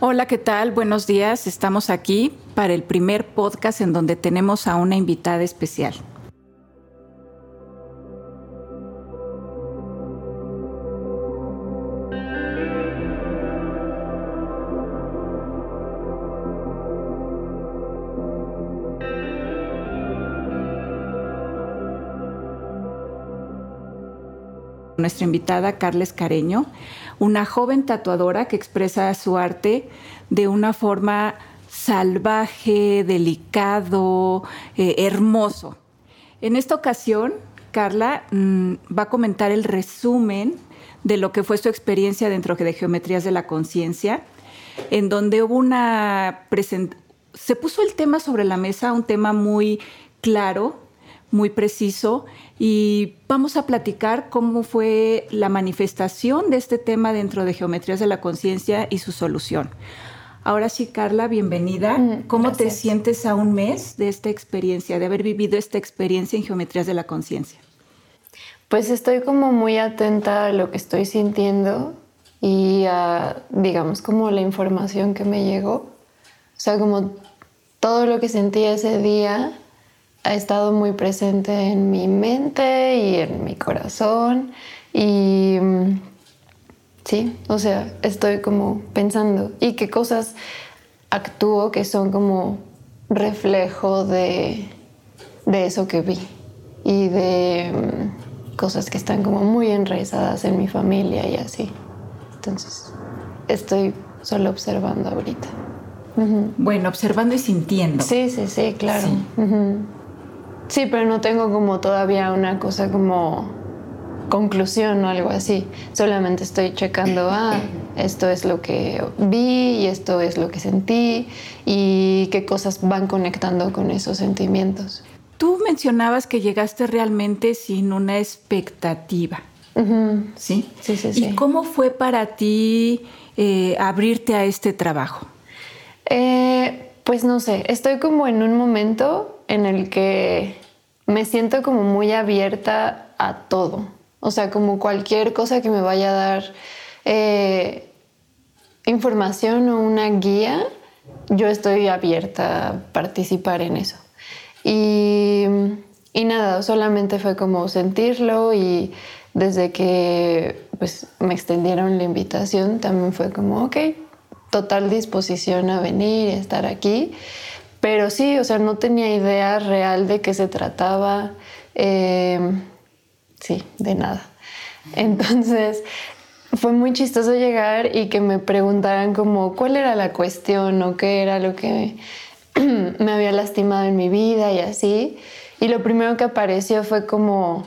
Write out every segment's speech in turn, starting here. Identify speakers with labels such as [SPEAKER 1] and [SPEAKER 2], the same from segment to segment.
[SPEAKER 1] Hola, ¿qué tal? Buenos días. Estamos aquí para el primer podcast en donde tenemos a una invitada especial. Nuestra invitada Carles Careño, una joven tatuadora que expresa su arte de una forma salvaje, delicado, eh, hermoso. En esta ocasión, Carla mm, va a comentar el resumen de lo que fue su experiencia dentro de Geometrías de la Conciencia, en donde hubo una se puso el tema sobre la mesa, un tema muy claro, muy preciso y vamos a platicar cómo fue la manifestación de este tema dentro de Geometrías de la Conciencia y su solución. Ahora sí, Carla, bienvenida. Mm, ¿Cómo te sientes a un mes de esta experiencia, de haber vivido esta experiencia en Geometrías de la Conciencia?
[SPEAKER 2] Pues estoy como muy atenta a lo que estoy sintiendo y a, digamos, como la información que me llegó. O sea, como todo lo que sentí ese día ha estado muy presente en mi mente y en mi corazón. Y mm, sí, o sea, estoy como pensando y qué cosas actúo que son como reflejo de, de eso que vi y de mm, cosas que están como muy enraizadas en mi familia y así. Entonces, estoy solo observando ahorita.
[SPEAKER 1] Bueno, observando y sintiendo.
[SPEAKER 2] Sí, sí, sí, claro. Sí, pero no tengo como todavía una cosa como conclusión o algo así. Solamente estoy checando, ah, esto es lo que vi y esto es lo que sentí y qué cosas van conectando con esos sentimientos.
[SPEAKER 1] Tú mencionabas que llegaste realmente sin una expectativa. ¿Sí?
[SPEAKER 2] Sí, sí, sí.
[SPEAKER 1] ¿Y cómo fue para ti eh, abrirte a este trabajo?
[SPEAKER 2] Eh, pues no sé, estoy como en un momento en el que me siento como muy abierta a todo. O sea, como cualquier cosa que me vaya a dar eh, información o una guía, yo estoy abierta a participar en eso. Y, nada, solamente fue como sentirlo y desde que pues, me extendieron la invitación también fue como, ok, total disposición a venir y estar aquí. Pero sí, o sea, no tenía idea real de qué se trataba. Em, sí, de nada. Entonces, fue muy chistoso llegar y que me preguntaran como cuál era la cuestión o qué era lo que me había lastimado en mi vida y así. Y lo primero que apareció fue como,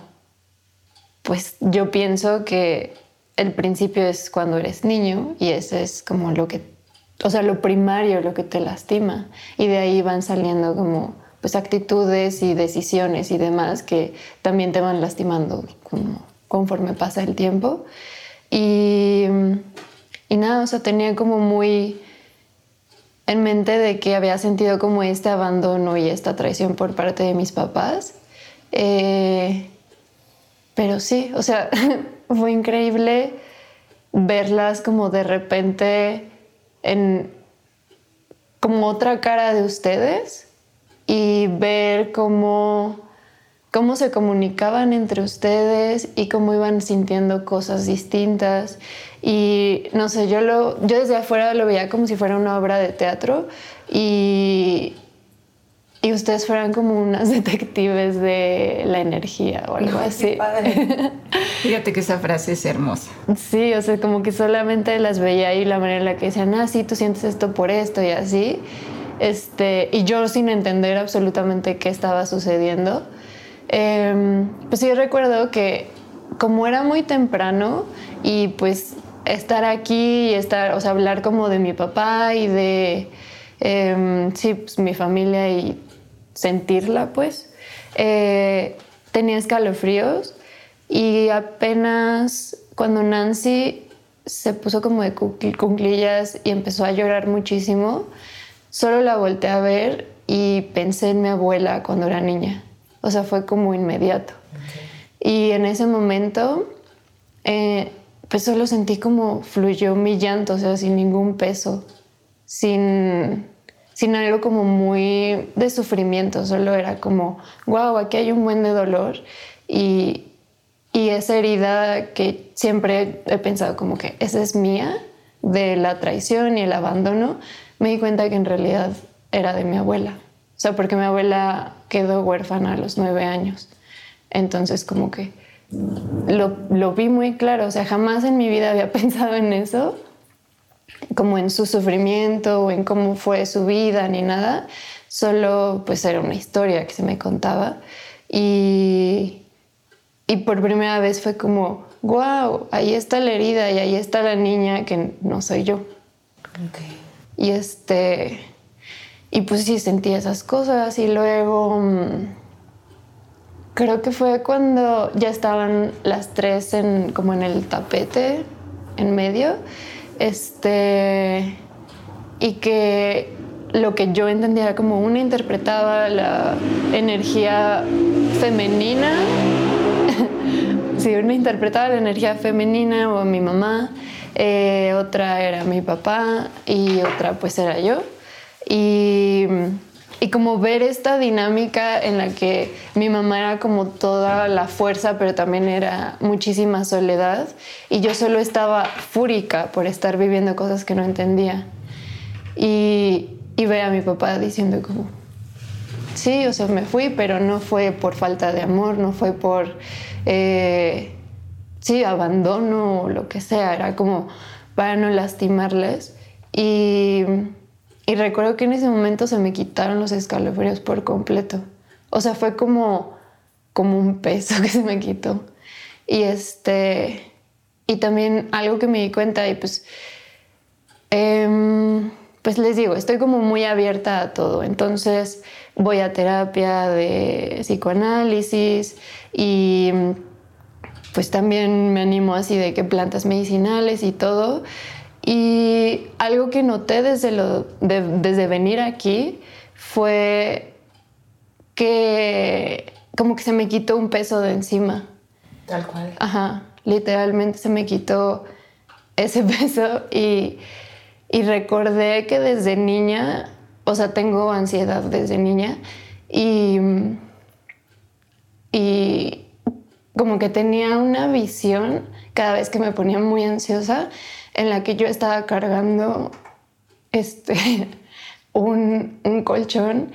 [SPEAKER 2] pues yo pienso que el principio es cuando eres niño y ese es como lo que o sea, lo primario, lo que te lastima. Y de ahí van saliendo como pues actitudes y decisiones y demás que también te van lastimando conforme pasa el tiempo. Y, y nada, o sea, tenía como muy en mente de que había sentido como este abandono y esta traición por parte de mis papás. Eh, pero sí, o sea, fue increíble verlas como de repente en como otra cara de ustedes y ver cómo, cómo se comunicaban entre ustedes y cómo iban sintiendo cosas distintas. Y no sé, yo, lo, yo desde afuera lo veía como si fuera una obra de teatro y, y ustedes fueran como unas detectives de la energía o algo así.
[SPEAKER 1] Fíjate que esa frase es hermosa.
[SPEAKER 2] Sí, o sea, como que solamente las veía y la manera en la que decían, ah, sí, tú sientes esto por esto y así. Este, y yo sin entender absolutamente qué estaba sucediendo. Em, pues sí recuerdo que como era muy temprano y pues estar aquí y estar, o sea, hablar como de mi papá y de, em, sí, pues mi familia y sentirla, pues. Eh, tenía escalofríos y apenas cuando Nancy se puso como de cuclillas y empezó a llorar muchísimo, solo la volteé a ver y pensé en mi abuela cuando era niña. O sea, fue como inmediato. Y en ese momento, eh, pues solo sentí como fluyó mi llanto, o sea, sin ningún peso. sin, sin algo como muy de sufrimiento, solo era como, wow, aquí hay un buen de dolor y, y esa herida que siempre he pensado como que esa es mía, de la traición y el abandono, me di cuenta que en realidad era de mi abuela. O sea, porque mi abuela quedó huérfana a los nueve años. Entonces como que lo, lo vi muy claro. O sea, jamás en mi vida había pensado en eso, como en su sufrimiento o en cómo fue su vida ni nada. Solo pues era una historia que se me contaba. Y, y por primera vez fue como, wow, ahí está la herida y ahí está la niña que no soy yo. Y este, y pues sí sentí esas cosas y luego mm, creo que fue cuando ya estaban las tres en, como en el tapete en medio, este, y que lo que yo entendía como una interpretaba la energía femenina Sí, una interpretaba la energía femenina o mi mamá, eh, otra era mi papá y otra pues era yo. Y, y como ver esta dinámica en la que mi mamá era como toda la fuerza, pero también era muchísima soledad y yo solo estaba fúrica por estar viviendo cosas que no entendía. Y, y ver a mi papá diciendo como, sí, o sea, me fui, pero no fue por falta de amor, no fue por eh, sí, abandono o lo que sea, era como para no lastimarles. Y, y recuerdo que en ese momento se me quitaron los escalofríos por completo. O sea, fue como, como un peso que se me quitó. Y este. Y también algo que me di cuenta, y pues. Em, pues les digo, estoy como muy abierta a todo. Entonces voy a terapia de psicoanálisis y pues también me animo así de que plantas medicinales y todo. Y algo que noté desde, lo, desde venir aquí fue que como que se me quitó un peso de encima.
[SPEAKER 3] Tal cual.
[SPEAKER 2] Ajá, literalmente se me quitó ese peso y y recordé que desde niña, o sea, tengo ansiedad desde niña y, y como que tenía una visión cada vez que me ponía muy ansiosa en la que yo estaba cargando este, un, un colchón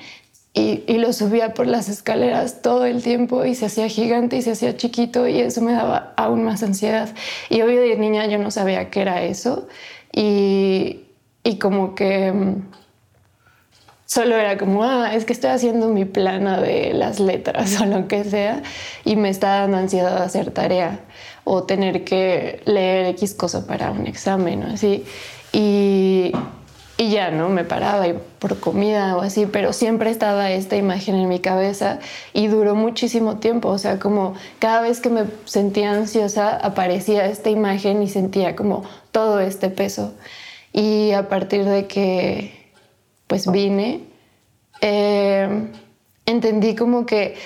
[SPEAKER 2] y, lo subía por las escaleras todo el tiempo y se hacía gigante y se hacía chiquito y eso me daba aún más ansiedad. Y obvio de niña yo no sabía qué era eso y, y como que mm, solo era como, ah, es que estoy haciendo mi plana de las letras o lo que sea y me está dando ansiedad hacer tarea o tener que leer X cosa para un examen o así. Y, y ya, ¿no? Me paraba y por comida o así, pero siempre estaba esta imagen en mi cabeza y duró muchísimo tiempo, o sea, como cada vez que me sentía ansiosa aparecía esta imagen y sentía como todo este peso. Y a partir de que pues vine, eh, entendí como que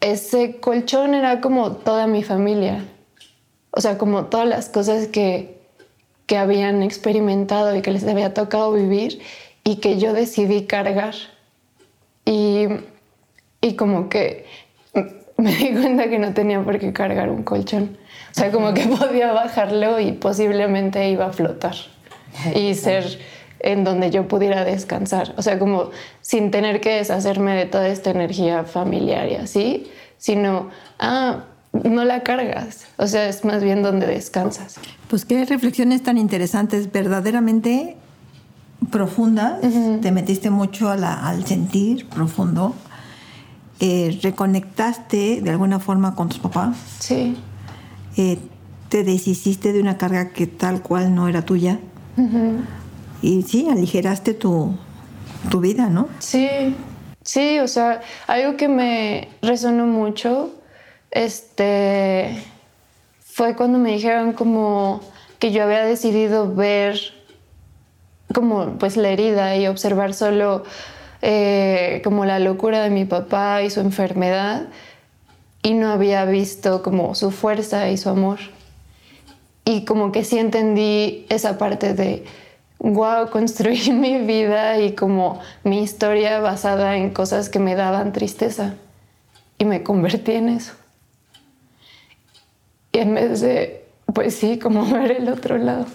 [SPEAKER 2] ese colchón era como toda mi familia. O sea, como todas las cosas que, que habían experimentado y que les había tocado vivir y que yo decidí cargar. Y, y como que me di cuenta que no tenía por qué cargar un colchón. O sea, como que podía bajarlo y posiblemente iba a flotar y ser en donde yo pudiera descansar. O sea, como sin tener que deshacerme de toda esta energía familiar y así, sino, ah, no la cargas. O sea, es más bien donde descansas.
[SPEAKER 3] Pues qué reflexiones tan interesantes, verdaderamente profundas. Te metiste mucho al sentir profundo. Eh, reconectaste de alguna forma con tus papás.
[SPEAKER 2] Sí.
[SPEAKER 3] Eh, te deshiciste de una carga que tal cual no era tuya. Y sí, aligeraste tu, tu vida, ¿no?
[SPEAKER 2] Sí, sí, o sea, algo que me resonó mucho este, fue cuando me dijeron como que yo había decidido ver como pues la herida y observar solo eh, como la locura de mi papá y su enfermedad y no había visto como su fuerza y su amor y como que sí entendí esa parte de wow, construí mi vida y como mi historia basada en cosas que me daban tristeza. Y me convertí en eso. Y en vez de, pues sí, como ver el otro lado.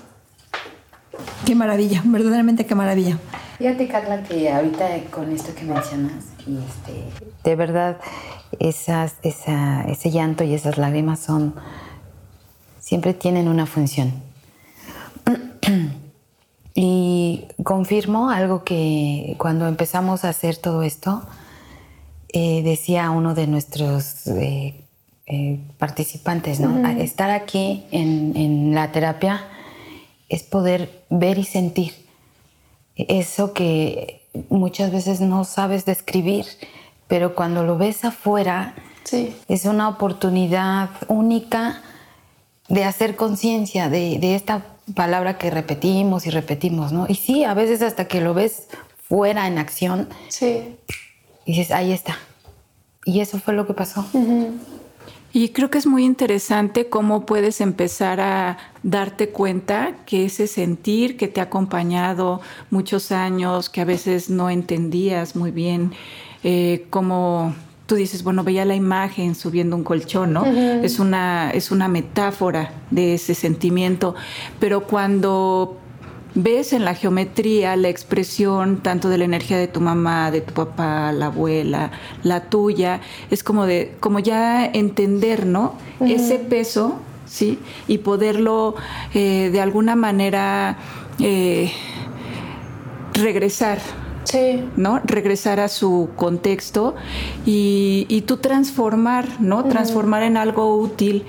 [SPEAKER 3] Qué maravilla, verdaderamente qué maravilla.
[SPEAKER 4] Fíjate, Carla, que ahorita con esto que mencionas, y este, de verdad, esas, esa, ese llanto y esas lágrimas son, siempre tienen una función. y confirmo algo que cuando empezamos a hacer todo esto, eh, decía uno de nuestros eh, eh, participantes, ¿no? Estar aquí en, en la terapia es poder ver y sentir eso que muchas veces no sabes describir, pero cuando lo ves afuera es una oportunidad única de hacer conciencia de, esta palabra que repetimos y repetimos, ¿no? Y sí, a veces hasta que lo ves fuera en acción,
[SPEAKER 2] sí.
[SPEAKER 4] dices, ahí está. Y eso fue lo que pasó.
[SPEAKER 1] Y creo que es muy interesante cómo puedes empezar a darte cuenta que ese sentir que te ha acompañado muchos años, que a veces no entendías muy bien, eh, como tú dices, bueno, veía la imagen subiendo un colchón, ¿no? es, una, es una metáfora de ese sentimiento, pero cuando ves en la geometría la expresión tanto de la energía de tu mamá, de tu papá, la abuela, la tuya, es como de, como ya entender, ¿no? Ese peso, ¿sí? Y poderlo eh, de alguna manera eh, regresar.
[SPEAKER 2] Sí.
[SPEAKER 1] ¿no? Regresar a su contexto y, y tú transformar, ¿no? Transformar en algo útil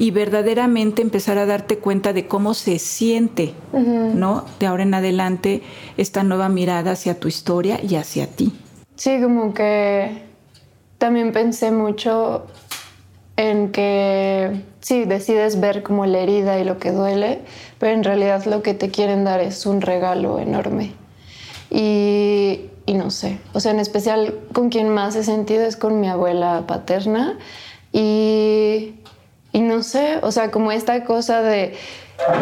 [SPEAKER 1] y verdaderamente empezar a darte cuenta de cómo se siente, ¿no? De ahora en adelante esta nueva mirada hacia tu historia y hacia ti.
[SPEAKER 2] Sí, como que también pensé mucho en que sí, decides ver como la herida y lo que duele, pero en realidad lo que te quieren dar es un regalo enorme. Y, y no sé, o sea, en especial con quien más he sentido es con mi abuela paterna y y no sé, o sea, como esta cosa de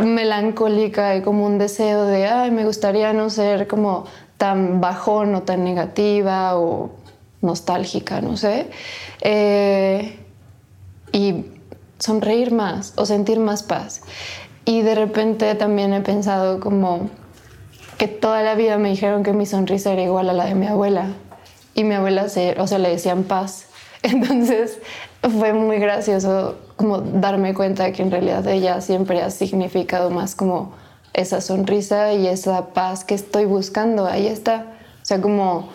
[SPEAKER 2] melancólica y como un deseo de, ay, me gustaría no ser como tan bajón o tan negativa o nostálgica, no sé. Eh, y sonreír más o sentir más paz. Y de repente también he pensado como que toda la vida me dijeron que mi sonrisa era igual a la de mi abuela. Y mi abuela, o sea, le decían paz. Entonces fue muy gracioso como darme cuenta de que en realidad ella siempre ha significado más como esa sonrisa y esa paz que estoy buscando. Ahí está. O sea, como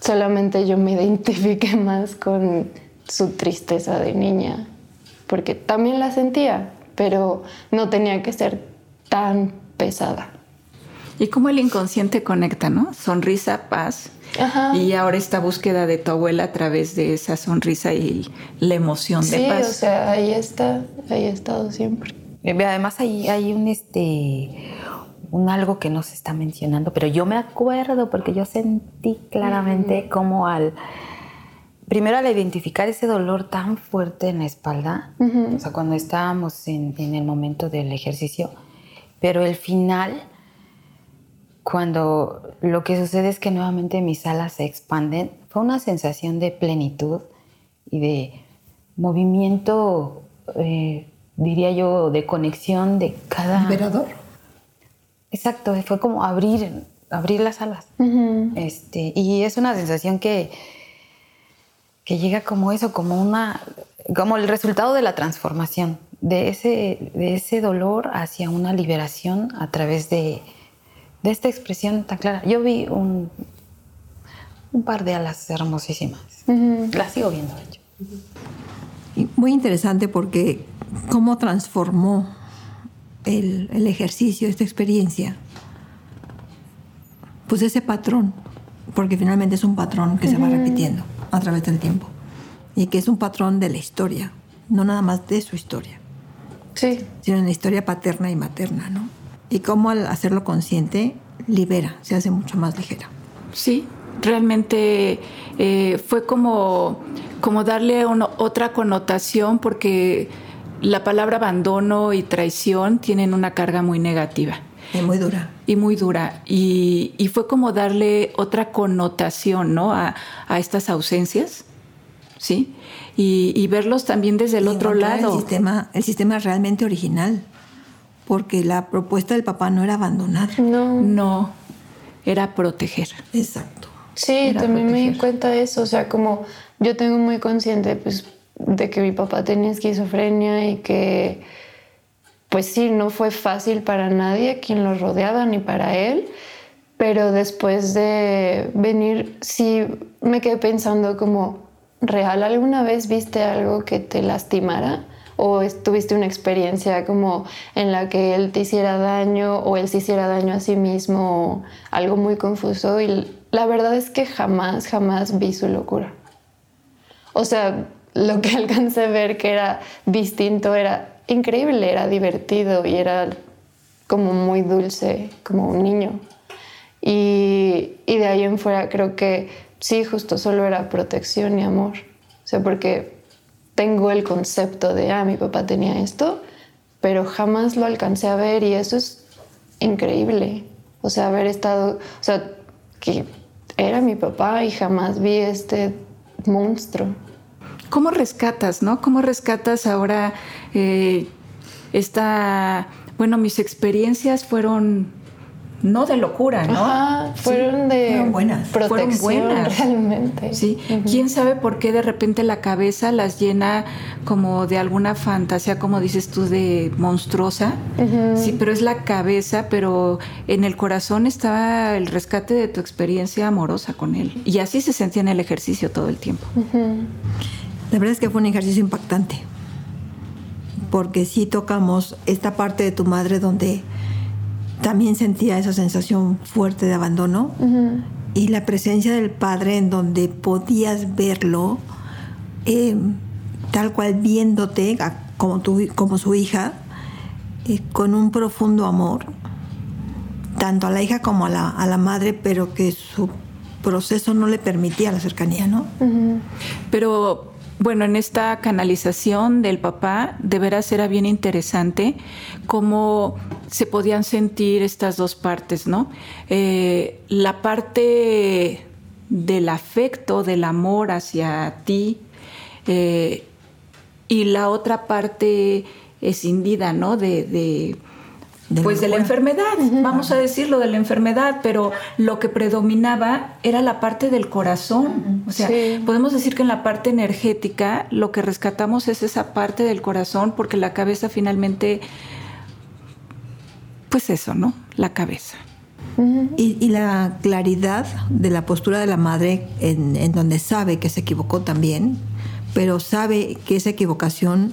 [SPEAKER 2] solamente yo me identifiqué más con su tristeza de niña, porque también la sentía, pero no tenía que ser tan pesada.
[SPEAKER 1] Y cómo el inconsciente conecta, ¿no? Sonrisa, paz y ahora esta búsqueda de tu abuela a través de esa sonrisa y la emoción de paz.
[SPEAKER 2] Sí, o sea, ahí está, ahí ha estado siempre.
[SPEAKER 4] Además hay, hay un este un algo que no se está mencionando, pero yo me acuerdo porque yo sentí claramente como al primero al identificar ese dolor tan fuerte en la espalda, o sea, cuando estábamos en, en, el momento del ejercicio, pero el final cuando lo que sucede es que nuevamente mis alas se expanden, fue una sensación de plenitud y de movimiento, eh, diría yo, de conexión de cada...
[SPEAKER 3] ¿Liberador?
[SPEAKER 4] Exacto, fue como abrir, abrir las alas. este, y es una sensación que, que llega como eso, como una como el resultado de la transformación, de ese, de ese dolor hacia una liberación a través de, de esta expresión tan clara. Yo vi un, un par de alas hermosísimas. Las sigo viendo, de hecho.
[SPEAKER 3] muy interesante porque cómo transformó el, el, ejercicio, esta experiencia, pues ese patrón, porque finalmente es un patrón que se va repitiendo a través del tiempo y que es un patrón de la historia, no nada más de su historia,
[SPEAKER 2] sí.
[SPEAKER 3] sino en la historia paterna y materna, ¿no? Y cómo al hacerlo consciente libera, se hace mucho más ligera.
[SPEAKER 1] Sí, realmente eh, fue como, como darle otra connotación porque la palabra abandono y traición tienen una carga muy negativa.
[SPEAKER 3] Y muy dura.
[SPEAKER 1] Y muy dura. Y, fue como darle otra connotación, ¿no? A, estas ausencias, ¿sí? Y, verlos también desde el otro lado.
[SPEAKER 3] El sistema, el sistema realmente original, porque la propuesta del papá no era abandonar.
[SPEAKER 1] No. No, era proteger.
[SPEAKER 3] Exacto.
[SPEAKER 2] Sí, también me di cuenta de eso, o sea, como yo tengo muy consciente, pues, de que mi papá tenía esquizofrenia y que pues sí, no fue fácil para nadie, quien lo rodeaba, ni para él. Pero después de venir, sí me quedé pensando como, ¿real alguna vez viste algo que te lastimara? ¿O tuviste una experiencia como en la que él te hiciera daño o él se hiciera daño a sí mismo? algo muy confuso. Y la verdad es que jamás, jamás vi su locura. O sea, lo que alcancé a ver que era distinto era increíble, era divertido y era como muy dulce, como un niño. Y, de ahí en fuera creo que sí, justo solo era protección y amor. O sea, porque tengo el concepto de, ah, mi papá tenía esto, pero jamás lo alcancé a ver y eso es increíble. O sea, haber estado, o sea, que era mi papá y jamás vi este monstruo.
[SPEAKER 1] ¿Cómo rescatas, no? ¿Cómo rescatas ahora eh, esta... Bueno, mis experiencias fueron no de locura, ¿no?
[SPEAKER 2] fueron de buenas. protección fueron buenas. realmente.
[SPEAKER 1] Sí. ¿Quién sabe por qué de repente la cabeza las llena como de alguna fantasía, como dices tú, de monstruosa? Sí, pero es la cabeza, pero en el corazón estaba el rescate de tu experiencia amorosa con él. Y así se sentía en el ejercicio todo el tiempo.
[SPEAKER 3] La verdad es que fue un ejercicio impactante, porque sí tocamos esta parte de tu madre donde también sentía esa sensación fuerte de abandono y la presencia del padre en donde podías verlo eh, tal cual viéndote como, tu, como su hija, eh, con un profundo amor, tanto a la hija como a la, a la madre, pero que su proceso no le permitía la cercanía, ¿no?
[SPEAKER 1] Pero bueno, en esta canalización del papá, de veras era bien interesante cómo se podían sentir estas dos partes, ¿no? Eh, la parte del afecto, del amor hacia ti, eh, y la otra parte escindida, ¿no? de pues de la enfermedad, vamos a decirlo de la enfermedad, pero lo que predominaba era la parte del corazón. O sea, podemos decir que en la parte energética lo que rescatamos es esa parte del corazón porque la cabeza finalmente, pues eso, ¿no? La cabeza.
[SPEAKER 3] y, la claridad de la postura de la madre en, en donde sabe que se equivocó también, pero sabe que esa equivocación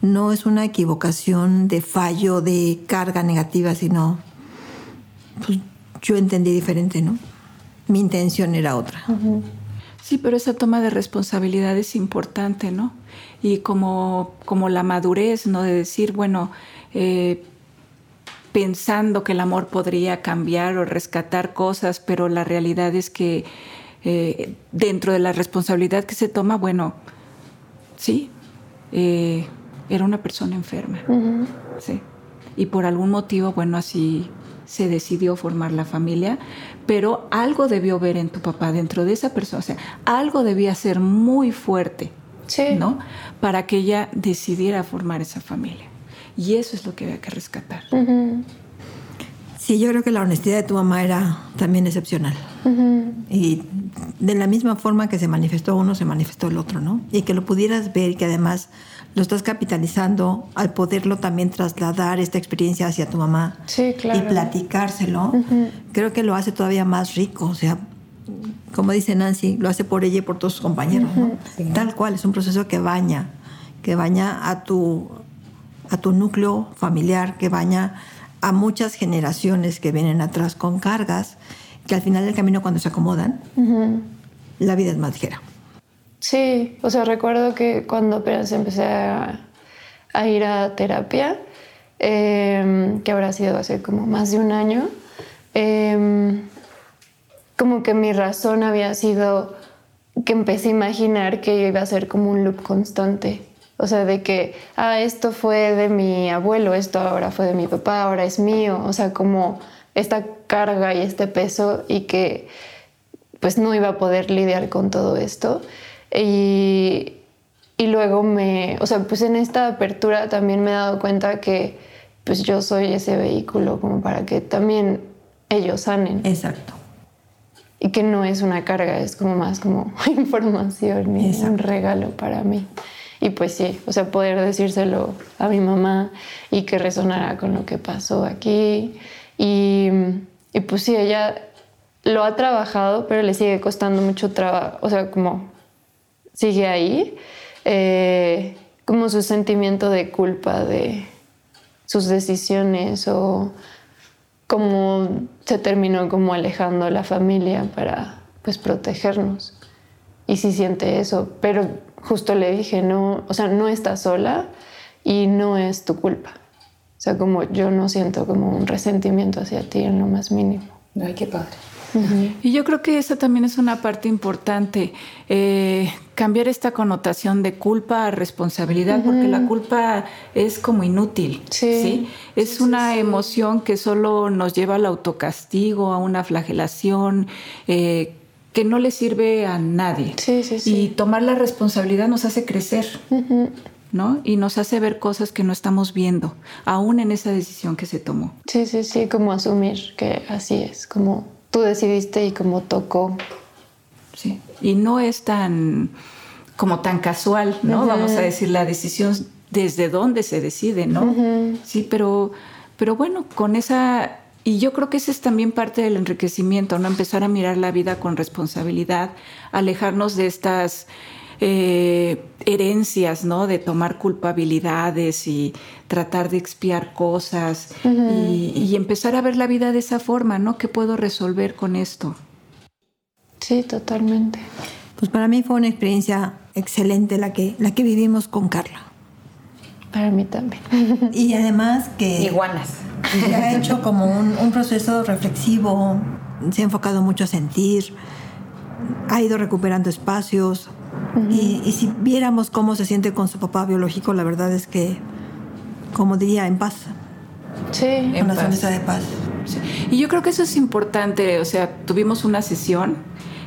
[SPEAKER 3] no es una equivocación de fallo, de carga negativa, sino pues, yo entendí diferente, ¿no? Mi intención era otra.
[SPEAKER 1] Sí, pero esa toma de responsabilidad es importante, ¿no? Y como, como la madurez, ¿no? De decir, bueno, eh, pensando que el amor podría cambiar o rescatar cosas, pero la realidad es que eh, dentro de la responsabilidad que se toma, bueno, sí, eh, era una persona enferma. Sí. Y por algún motivo, bueno, así se decidió formar la familia, pero algo debió ver en tu papá dentro de esa persona, o sea, algo debía ser muy fuerte, ¿no? Para que ella decidiera formar esa familia. Y eso es lo que había que rescatar.
[SPEAKER 3] Sí, yo creo que la honestidad de tu mamá era también excepcional. Y de la misma forma que se manifestó uno, se manifestó el otro, ¿no? Y que lo pudieras ver y que además lo estás capitalizando al poderlo también trasladar esta experiencia hacia tu mamá y platicárselo, creo que lo hace todavía más rico. O sea, como dice Nancy, lo hace por ella y por todos sus compañeros. Tal cual, es un proceso que baña, que baña a tu, a tu núcleo familiar, que baña a muchas generaciones que vienen atrás con cargas, que al final del camino cuando se acomodan, la vida es más ligera.
[SPEAKER 2] Sí, o sea, recuerdo que cuando apenas empecé a, ir a terapia, em, que habrá sido hace como más de un año, em, como que mi razón había sido que empecé a imaginar que iba a ser como un loop constante O sea, de que, ah, esto fue de mi abuelo, esto ahora fue de mi papá, ahora es mío. O sea, como esta carga y este peso y que pues no iba a poder lidiar con todo esto. Y, y luego me, o sea, pues en esta apertura también me he dado cuenta que pues yo soy ese vehículo como para que también ellos sanen.
[SPEAKER 3] Exacto.
[SPEAKER 2] Y que no es una carga, es como más como información y un regalo para mí. Y pues sí, o sea, poder decírselo a mi mamá y que resonara con lo que pasó aquí. Y, y pues sí, ella lo ha trabajado, pero le sigue costando mucho trabajo, o sea, como sigue ahí, eh, como su sentimiento de culpa de sus decisiones o cómo se terminó como alejando la familia para pues protegernos. Y sí siente eso, pero justo le dije, no, o sea, no estás sola y no es tu culpa. Sea, como yo no siento como un resentimiento hacia ti en lo más mínimo.
[SPEAKER 4] Ay, qué padre.
[SPEAKER 1] Y yo creo que esa también es una parte importante, eh, cambiar esta connotación de culpa a responsabilidad, porque la culpa es como inútil, ¿sí? Es una emoción que solo nos lleva al autocastigo, a una flagelación, eh, que no le sirve a nadie. y tomar la responsabilidad nos hace crecer. ¿No? Y nos hace ver cosas que no estamos viendo, aún en esa decisión que se tomó.
[SPEAKER 2] Sí, sí, sí, como asumir que así es, como tú decidiste y como tocó.
[SPEAKER 1] Sí, y no es tan como tan casual, ¿no? Vamos a decir la decisión desde dónde se decide, ¿no? Sí, pero, pero bueno, con esa y yo creo que ese es también parte del enriquecimiento, ¿no? Empezar a mirar la vida con responsabilidad, alejarnos de estas eh, herencias, ¿no? De tomar culpabilidades y tratar de expiar cosas y, empezar a ver la vida de esa forma, ¿no? ¿Qué puedo resolver con esto?
[SPEAKER 2] Sí, totalmente.
[SPEAKER 3] Pues para mí fue una experiencia excelente la que, la que vivimos con Carla.
[SPEAKER 2] Para mí también.
[SPEAKER 3] Y además que...
[SPEAKER 4] Iguanas.
[SPEAKER 3] Que ha hecho como un, proceso reflexivo, se ha enfocado mucho a sentir, ha ido recuperando espacios. Y, y, si viéramos cómo se siente con su papá biológico, la verdad es que, como diría, en paz.
[SPEAKER 2] Sí,
[SPEAKER 3] en una sonrisa de paz.
[SPEAKER 1] Y yo creo que eso es importante. O sea, tuvimos una sesión,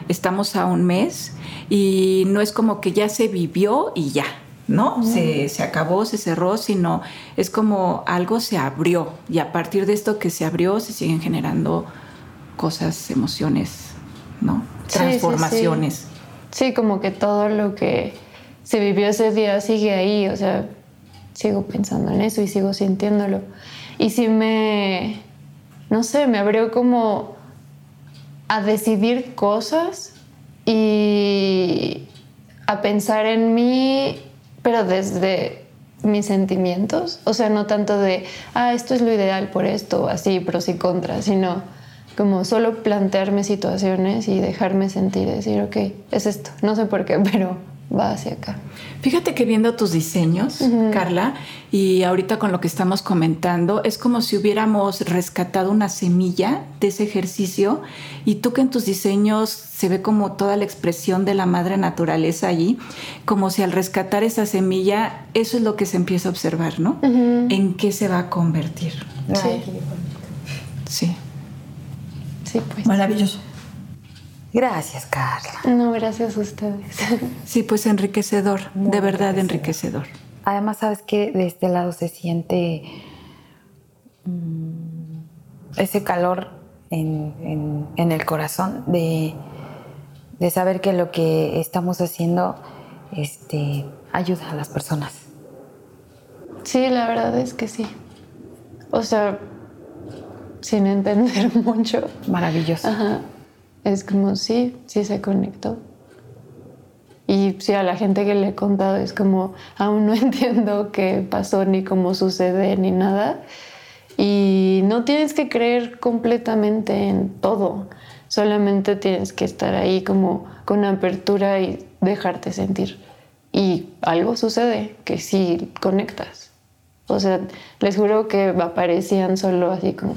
[SPEAKER 1] estamos a un mes y no es como que ya se vivió y ya. ¿no? Se, se, acabó, se cerró, sino es como algo se abrió y a partir de esto que se abrió se siguen generando cosas, emociones, ¿no? Transformaciones.
[SPEAKER 2] Sí, como que todo lo que se vivió ese día sigue ahí, o sea, sigo pensando en eso y sigo sintiéndolo. Y sí me, no sé, me abrió como a decidir cosas y a pensar en mí pero desde mis sentimientos, o sea, no tanto de, ah, esto es lo ideal por esto, así, pros y contras, sino como solo plantearme situaciones y dejarme sentir, decir, ok, es esto, no sé por qué, pero va hacia acá.
[SPEAKER 1] Fíjate que viendo tus diseños, Carla, y ahorita con lo que estamos comentando, es como si hubiéramos rescatado una semilla de ese ejercicio y tú que en tus diseños se ve como toda la expresión de la madre naturaleza allí, como si al rescatar esa semilla, eso es lo que se empieza a observar, ¿no? ¿En qué se va a convertir?
[SPEAKER 2] Sí.
[SPEAKER 1] Sí.
[SPEAKER 2] Sí, pues.
[SPEAKER 3] Maravilloso.
[SPEAKER 4] Gracias, Carla.
[SPEAKER 2] No, gracias a ustedes.
[SPEAKER 1] Sí, pues enriquecedor, de verdad enriquecedor.
[SPEAKER 4] Además, sabes que de este lado se siente mm, ese calor en, el corazón de, saber que lo que estamos haciendo este, ayuda a las personas.
[SPEAKER 2] Sí, la verdad es que sí. O sea, sin entender mucho.
[SPEAKER 4] Maravilloso.
[SPEAKER 2] Ajá es como, sí, sí se conectó. Y sí, a la gente que le he contado es como, aún no entiendo qué pasó, ni cómo sucede, ni nada. Y no tienes que creer completamente en todo, solamente tienes que estar ahí como con apertura y dejarte sentir. Y algo sucede, que sí conectas. O sea, les juro que aparecían solo así como,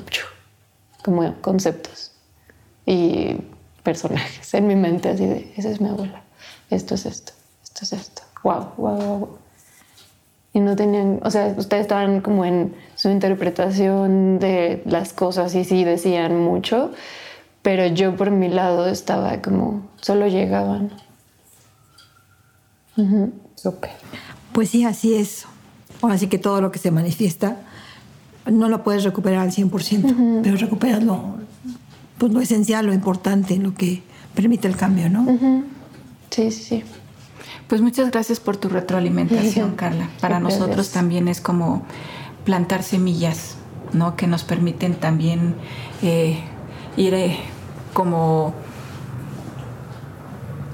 [SPEAKER 2] como conceptos. Y personajes en mi mente, así de, esa es mi abuela, esto es esto, esto es esto, wow, wow, wow. y no tenían, o sea, ustedes estaban como en su interpretación de las cosas y sí decían mucho, pero yo por mi lado estaba como, solo llegaban.
[SPEAKER 4] Súper.
[SPEAKER 3] Pues sí, así es. Ahora sí que todo lo que se manifiesta no lo puedes recuperar al 100%, pero recuperas lo, pues lo esencial, lo importante, lo que permite el cambio, ¿no?
[SPEAKER 2] Sí, sí, sí.
[SPEAKER 1] Pues muchas gracias por tu retroalimentación, Carla. Para nosotros también es como plantar semillas, ¿no? Que nos permiten también eh, ir eh, como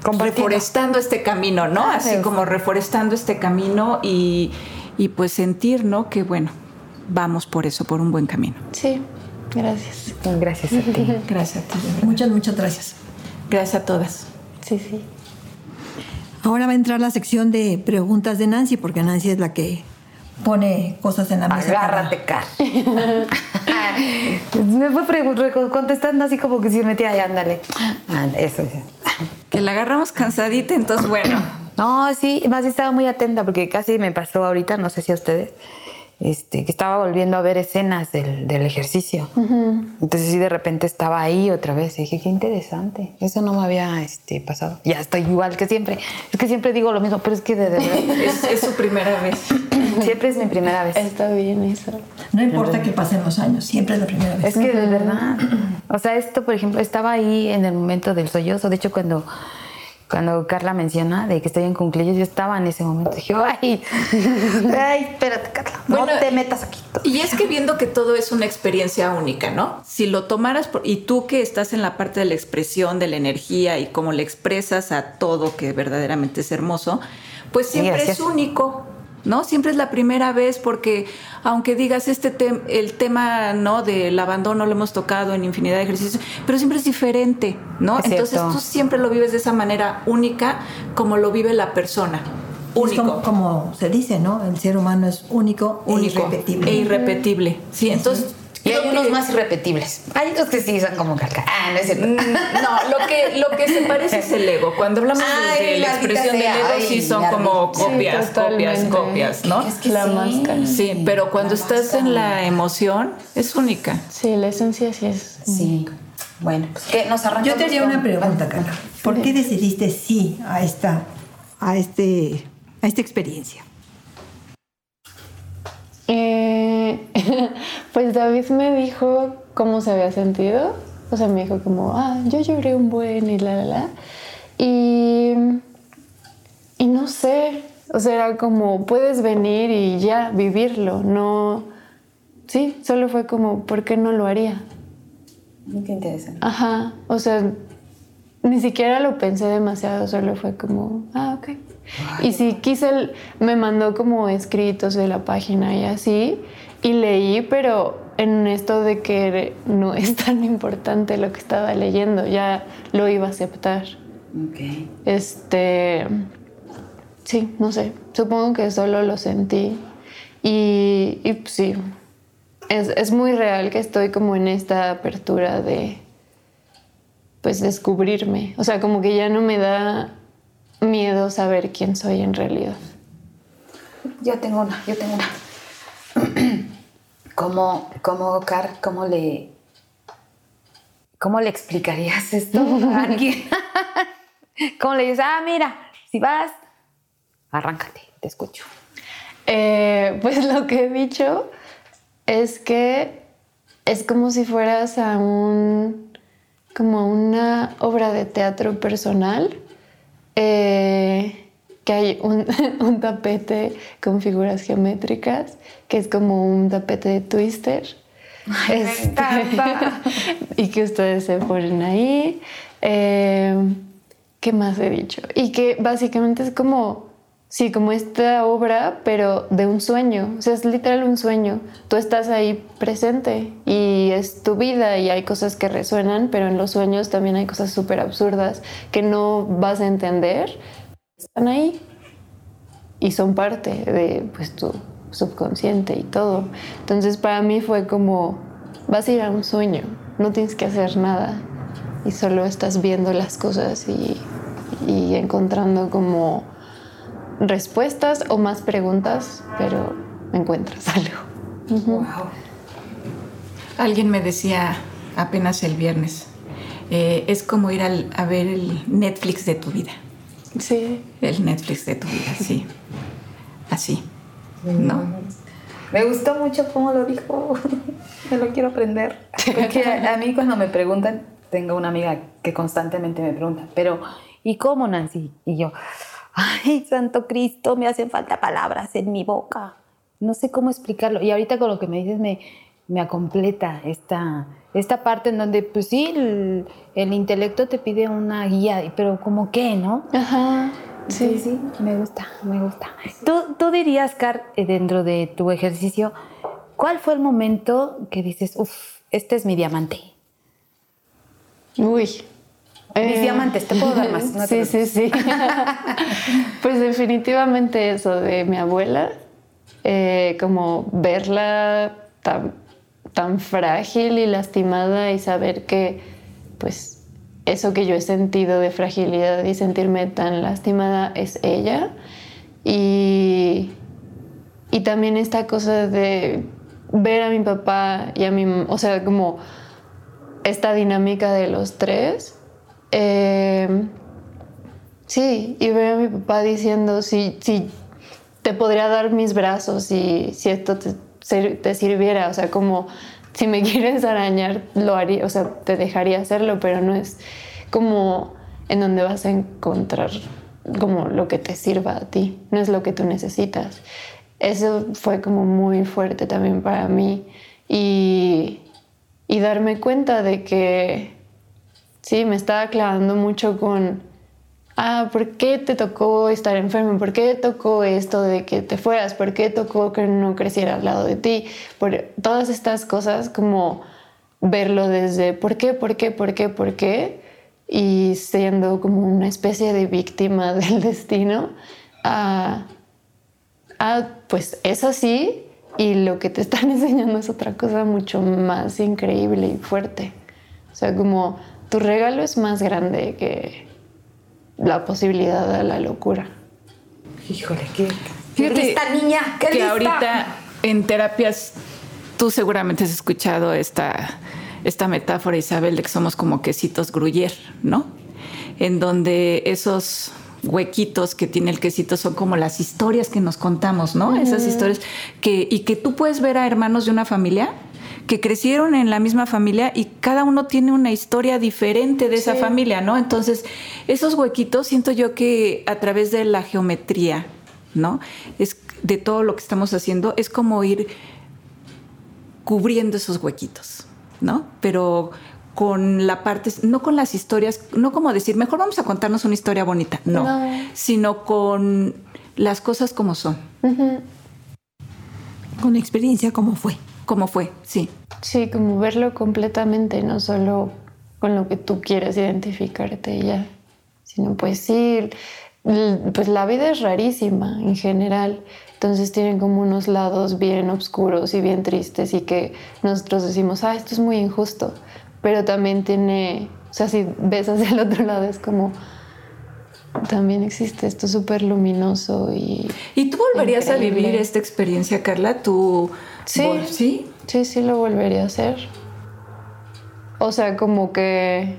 [SPEAKER 1] reforestando este camino, ¿no? Así como reforestando este camino y, y pues sentir, ¿no? Que bueno, vamos por eso, por un buen camino.
[SPEAKER 2] Sí, gracias.
[SPEAKER 4] Gracias a ti.
[SPEAKER 1] Gracias a ti.
[SPEAKER 3] Muchas, muchas gracias.
[SPEAKER 1] Gracias a todas.
[SPEAKER 2] Sí, sí.
[SPEAKER 3] Ahora va a entrar la sección de preguntas de Nancy, porque Nancy es la que pone cosas en la mesa. para-
[SPEAKER 4] Agárrate, Car. Me fue contestando así como que si metía ahí, ándale. Eso.
[SPEAKER 1] Que la agarramos cansadita, entonces bueno.
[SPEAKER 4] No, sí, más estaba muy atenta porque casi me pasó ahorita, no sé si a ustedes, este, que estaba volviendo a ver escenas del, del ejercicio. Entonces sí, de repente estaba ahí otra vez y dije, qué interesante. Eso no me había este, pasado. Ya estoy igual que siempre. Es que siempre digo lo mismo, pero es que de, de verdad,
[SPEAKER 1] Es, es su primera vez.
[SPEAKER 4] siempre es mi primera vez.
[SPEAKER 2] Está bien eso.
[SPEAKER 3] No importa que pasen los años, siempre es la primera vez.
[SPEAKER 4] Es que de verdad. O sea, esto, por ejemplo, estaba ahí en el momento del sollozo. De hecho, cuando, cuando Carla menciona de que estoy en cunclillos, yo estaba en ese momento. Dije, ay, ay, espérate, Carla. No te metas aquí.
[SPEAKER 1] Y es que viendo que todo es una experiencia única, ¿no? Si lo tomaras por, y tú que estás en la parte de la expresión, de la energía y cómo le expresas a todo que verdaderamente es hermoso, pues siempre es. único, ¿no? Siempre es la primera vez porque aunque digas este tem- el tema, ¿no? Del abandono lo hemos tocado en infinidad de ejercicios, pero siempre es diferente, ¿no?
[SPEAKER 4] Es
[SPEAKER 1] Entonces
[SPEAKER 4] cierto.
[SPEAKER 1] tú siempre lo vives de esa manera única como lo vive la persona.
[SPEAKER 3] Es
[SPEAKER 1] Único.
[SPEAKER 3] como, como se dice, ¿no? El ser humano es único,
[SPEAKER 1] único
[SPEAKER 3] e irrepetible.
[SPEAKER 1] e irrepetible. Sí, entonces
[SPEAKER 4] Y hay unos
[SPEAKER 1] que-
[SPEAKER 4] más irrepetibles. Hay otros que sí son como Carla. Ah, no es cierto.
[SPEAKER 1] Mm, No, lo que, lo que se parece es el ego. Cuando hablamos de-
[SPEAKER 4] Ay,
[SPEAKER 1] de la expresión del ego, sí son como.
[SPEAKER 2] Sí,
[SPEAKER 1] copias, copias, copias, ¿no?
[SPEAKER 4] Es que
[SPEAKER 2] La
[SPEAKER 4] sí.
[SPEAKER 2] máscara.
[SPEAKER 1] Sí, pero cuando estás en la emoción, es única.
[SPEAKER 2] Sí, la esencia sí es.
[SPEAKER 4] Sí. Bueno, pues que nos arrancamos.
[SPEAKER 3] Yo te haría
[SPEAKER 4] con-
[SPEAKER 3] una pregunta, Carla. ¿Por qué decidiste sí a esta, a este, a esta experiencia?
[SPEAKER 2] Eh, pues David me dijo cómo se había sentido. O sea, me dijo como, ah, yo lloré un buen y la, la, la. Y, y no sé, o sea, era como, puedes venir y ya vivirlo. No, sí, solo fue como, ¿por qué no lo haría?
[SPEAKER 4] Qué interesante.
[SPEAKER 2] Ajá, o sea, ni siquiera lo pensé demasiado, solo fue como, ah, ok. Y sí, quise, me mandó como escritos de la página y así, y leí, pero en esto de que no es tan importante lo que estaba leyendo, ya lo iba a aceptar.
[SPEAKER 4] Ok.
[SPEAKER 2] Este, sí, no sé, supongo que solo lo sentí. Y, y, pues, sí, es, es muy real que estoy como en esta apertura de, pues, descubrirme. O sea, como que ya no me da miedo saber quién soy en realidad.
[SPEAKER 4] Yo tengo una, yo tengo una. ¿Cómo, cómo, Car, cómo le, cómo le explicarías esto? ¿Cómo le dices, ah, mira, si vas, arráncate, te escucho?
[SPEAKER 2] Eh, pues lo que he dicho es que es como si fueras a un como una obra de teatro personal eh, que hay un, un tapete con figuras geométricas que es como un tapete de twister
[SPEAKER 4] Ay, encanta.
[SPEAKER 2] y que ustedes se ponen ahí Eh, ¿qué más he dicho? y que básicamente es como Sí, como esta obra, pero de un sueño. O sea, es literal un sueño. Tú estás ahí presente y es tu vida y hay cosas que resuenan, pero en los sueños también hay cosas súper absurdas que no vas a entender. Están ahí y son parte de pues, tu subconsciente y todo. Entonces para mí fue como, vas a ir a un sueño, no tienes que hacer nada y solo estás viendo las cosas y, y encontrando como respuestas o más preguntas, pero encuentras algo.
[SPEAKER 1] Wow. Alguien me decía apenas el viernes, eh, es como ir a ver el Netflix de tu vida.
[SPEAKER 2] Sí.
[SPEAKER 1] El Netflix de tu vida, sí. Así. ¿No?
[SPEAKER 4] Me gustó mucho cómo lo dijo. Me lo quiero aprender. Porque a, mí cuando me preguntan, tengo una amiga que constantemente me pregunta, pero ¿y cómo, Nancy? Y yo, ay, Santo Cristo, me hacen falta palabras en mi boca. No sé cómo explicarlo. Y ahorita con lo que me dices me, me acompleta esta, esta parte en donde, pues sí, el, el intelecto te pide una guía, pero como qué, ¿no?
[SPEAKER 2] Ajá.
[SPEAKER 4] Sí, sí, me gusta, me gusta. ¿Tú, tú dirías, Car, eh, dentro de tu ejercicio, ¿cuál fue el momento que dices, uff, este es mi diamante?
[SPEAKER 2] Uy.
[SPEAKER 4] Mis
[SPEAKER 2] Eh,
[SPEAKER 4] diamantes, te puedo dar más. no
[SPEAKER 2] sí, sí, sí. pues definitivamente eso de mi abuela, eh, como verla tan, tan frágil y lastimada y saber que, pues, eso que yo he sentido de fragilidad y sentirme tan lastimada es ella. Y, y también esta cosa de ver a mi papá y a mi, o sea, como esta dinámica de los tres. Eh, sí, y ver a mi papá diciendo si, si te podría dar mis brazos y si esto te, te sirviera, o sea, como si me quieres arañar, lo haría, o sea, te dejaría hacerlo, pero no es como en donde vas a encontrar como lo que te sirva a ti, no es lo que tú necesitas. Eso fue como muy fuerte también para mí y, y darme cuenta de que sí, me estaba clavando mucho con, ah, ¿por qué te tocó estar enfermo? ¿Por qué tocó esto de que te fueras? ¿Por qué tocó que no creciera al lado de ti? Por todas estas cosas, como verlo desde ¿por qué, por qué, por qué, por qué? Y siendo como una especie de víctima del destino, a, a, pues es así y lo que te están enseñando es otra cosa mucho más increíble y fuerte. O sea, como tu regalo es más grande que la posibilidad de la locura.
[SPEAKER 4] Híjole, qué,
[SPEAKER 1] Fíjate
[SPEAKER 4] lista, niña, qué
[SPEAKER 1] que
[SPEAKER 4] lista.
[SPEAKER 1] ahorita en terapias tú seguramente has escuchado esta, esta metáfora, Isabel, de que somos como quesitos gruyer, ¿no? En donde esos huequitos que tiene el quesito son como las historias que nos contamos, ¿no? Esas historias que y que tú puedes ver a hermanos de una familia que crecieron en la misma familia y cada uno tiene una historia diferente de esa familia, ¿no? Entonces, esos huequitos siento yo que a través de la geometría, ¿no? Es de todo lo que estamos haciendo, es como ir cubriendo esos huequitos, ¿no? Pero con la parte, no con las historias, no como decir, mejor vamos a contarnos una historia bonita, no,
[SPEAKER 2] No.
[SPEAKER 1] sino con las cosas como son,
[SPEAKER 3] Con experiencia, ¿cómo fue?
[SPEAKER 1] Como fue, sí.
[SPEAKER 2] Sí, como verlo completamente, no solo con lo que tú quieres identificarte y ya, sino pues sí, pues la vida es rarísima en general, entonces tienen como unos lados bien oscuros y bien tristes y que nosotros decimos, ah, esto es muy injusto, pero también tiene, o sea, si ves hacia el otro lado es como, también existe esto súper luminoso y...
[SPEAKER 1] ¿Y tú volverías a
[SPEAKER 2] Increíble.
[SPEAKER 1] vivir esta experiencia, Carla? ¿Tú
[SPEAKER 2] Sí.
[SPEAKER 1] vol- ¿Sí?
[SPEAKER 2] Sí, sí lo volvería a hacer. O sea, como que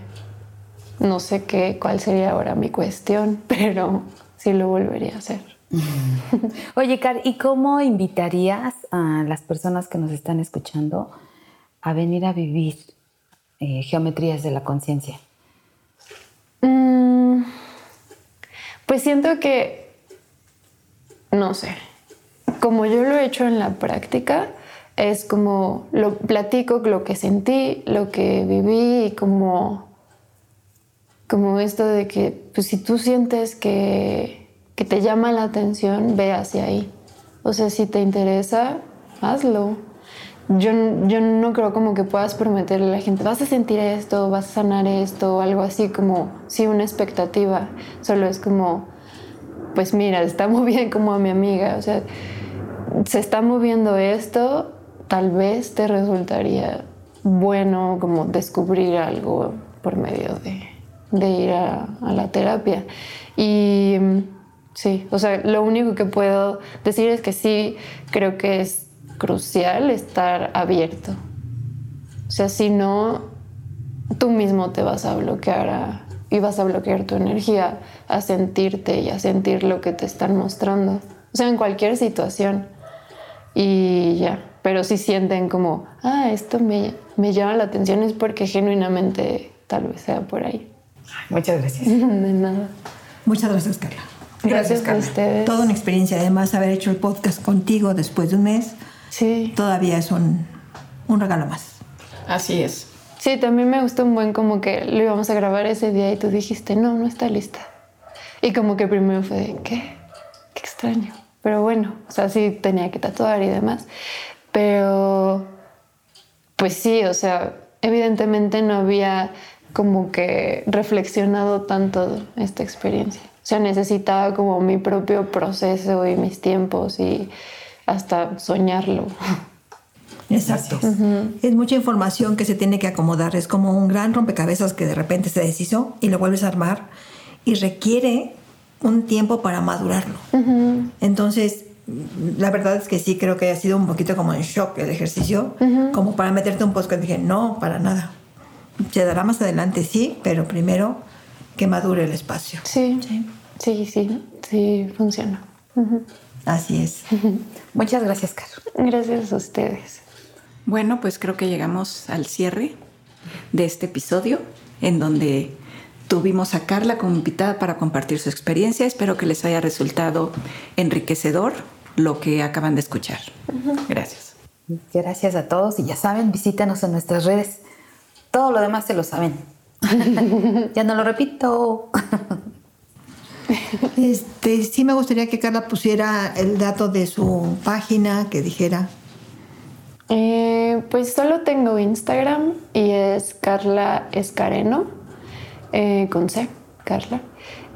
[SPEAKER 2] no sé qué, cuál sería ahora mi cuestión, pero sí lo volvería a hacer.
[SPEAKER 4] Oye, Car, ¿y cómo invitarías a las personas que nos están escuchando a venir a vivir eh, geometrías de la conciencia?
[SPEAKER 2] Mm, pues siento que, no sé, como yo lo he hecho en la práctica, es como lo platico lo que sentí, lo que viví y como, como esto de que pues, si tú sientes que, que te llama la atención, ve hacia ahí. O sea, si te interesa, hazlo. Yo, yo no creo como que puedas prometerle a la gente, vas a sentir esto, vas a sanar esto, o algo así como, sí, una expectativa. Solo es como, pues mira, está muy bien como a mi amiga. O sea, se está moviendo esto, tal vez te resultaría bueno como descubrir algo por medio de, ir a, la terapia. Y, Sí, o sea, lo único que puedo decir es que sí creo que es crucial estar abierto. O sea, si no, tú mismo te vas a bloquear y vas a bloquear tu energía a sentirte y a sentir lo que te están mostrando. O sea, en cualquier situación. Y ya, pero si sienten como, ah, esto me, me llama la atención es porque genuinamente tal vez sea por ahí.
[SPEAKER 4] Muchas gracias.
[SPEAKER 2] De nada.
[SPEAKER 3] Muchas gracias, Carla.
[SPEAKER 2] Gracias, a ustedes.
[SPEAKER 3] Toda una experiencia, además, haber hecho el podcast contigo después de un mes,
[SPEAKER 2] Sí.
[SPEAKER 3] todavía es un, un regalo más.
[SPEAKER 1] Así es.
[SPEAKER 2] Sí, también me gustó un buen como que lo íbamos a grabar ese día y tú dijiste, no, no está lista. Y como que primero fue de, ¿qué? Qué extraño. Pero bueno, o sea, sí tenía que tatuar y demás. Pero, pues sí, o sea, evidentemente no había como que reflexionado tanto esta experiencia. O sea, necesitaba como mi propio proceso y mis tiempos y hasta soñarlo.
[SPEAKER 3] Exacto. Es mucha información que se tiene que acomodar. Es como un gran rompecabezas que de repente se deshizo y lo vuelves a armar y requiere un tiempo para madurarlo. Entonces, la verdad es que sí creo que ha sido un poquito como en shock el ejercicio, como para meterte un podcast. Dije, no, para nada. Se dará más adelante, sí, pero primero que madure el espacio.
[SPEAKER 2] Sí, sí, sí, sí, funciona. Ujú.
[SPEAKER 3] Así es.
[SPEAKER 4] Muchas gracias, Caro.
[SPEAKER 2] Gracias a ustedes.
[SPEAKER 1] Bueno, pues creo que llegamos al cierre de este episodio en donde tuvimos a Carla como invitada para compartir su experiencia. Espero que les haya resultado enriquecedor lo que acaban de escuchar. Gracias.
[SPEAKER 4] Gracias a todos y ya saben, visítanos en nuestras redes. Todo lo demás se lo saben. ya no lo repito.
[SPEAKER 3] Este, sí me gustaría que Carla pusiera el dato de su página, que dijera.
[SPEAKER 2] Eh, pues solo tengo Instagram y es Carla Escareno, eh, con C, Carla.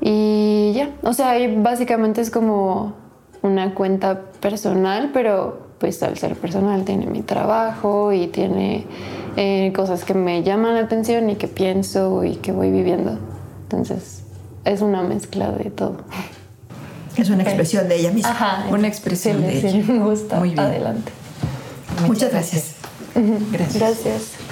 [SPEAKER 2] Y ya, o sea, básicamente es como una cuenta personal, pero pues al ser personal tiene mi trabajo y tiene eh, cosas que me llaman la atención y que pienso y que voy viviendo. Entonces, es una mezcla de todo.
[SPEAKER 3] Es una expresión de ella misma.
[SPEAKER 2] Ajá.
[SPEAKER 1] Una expresión
[SPEAKER 2] sí,
[SPEAKER 1] de
[SPEAKER 2] sí,
[SPEAKER 1] ella.
[SPEAKER 2] me gusta.
[SPEAKER 1] Muy bien.
[SPEAKER 2] Adelante.
[SPEAKER 3] Muchas gracias.
[SPEAKER 1] Gracias.
[SPEAKER 2] Gracias.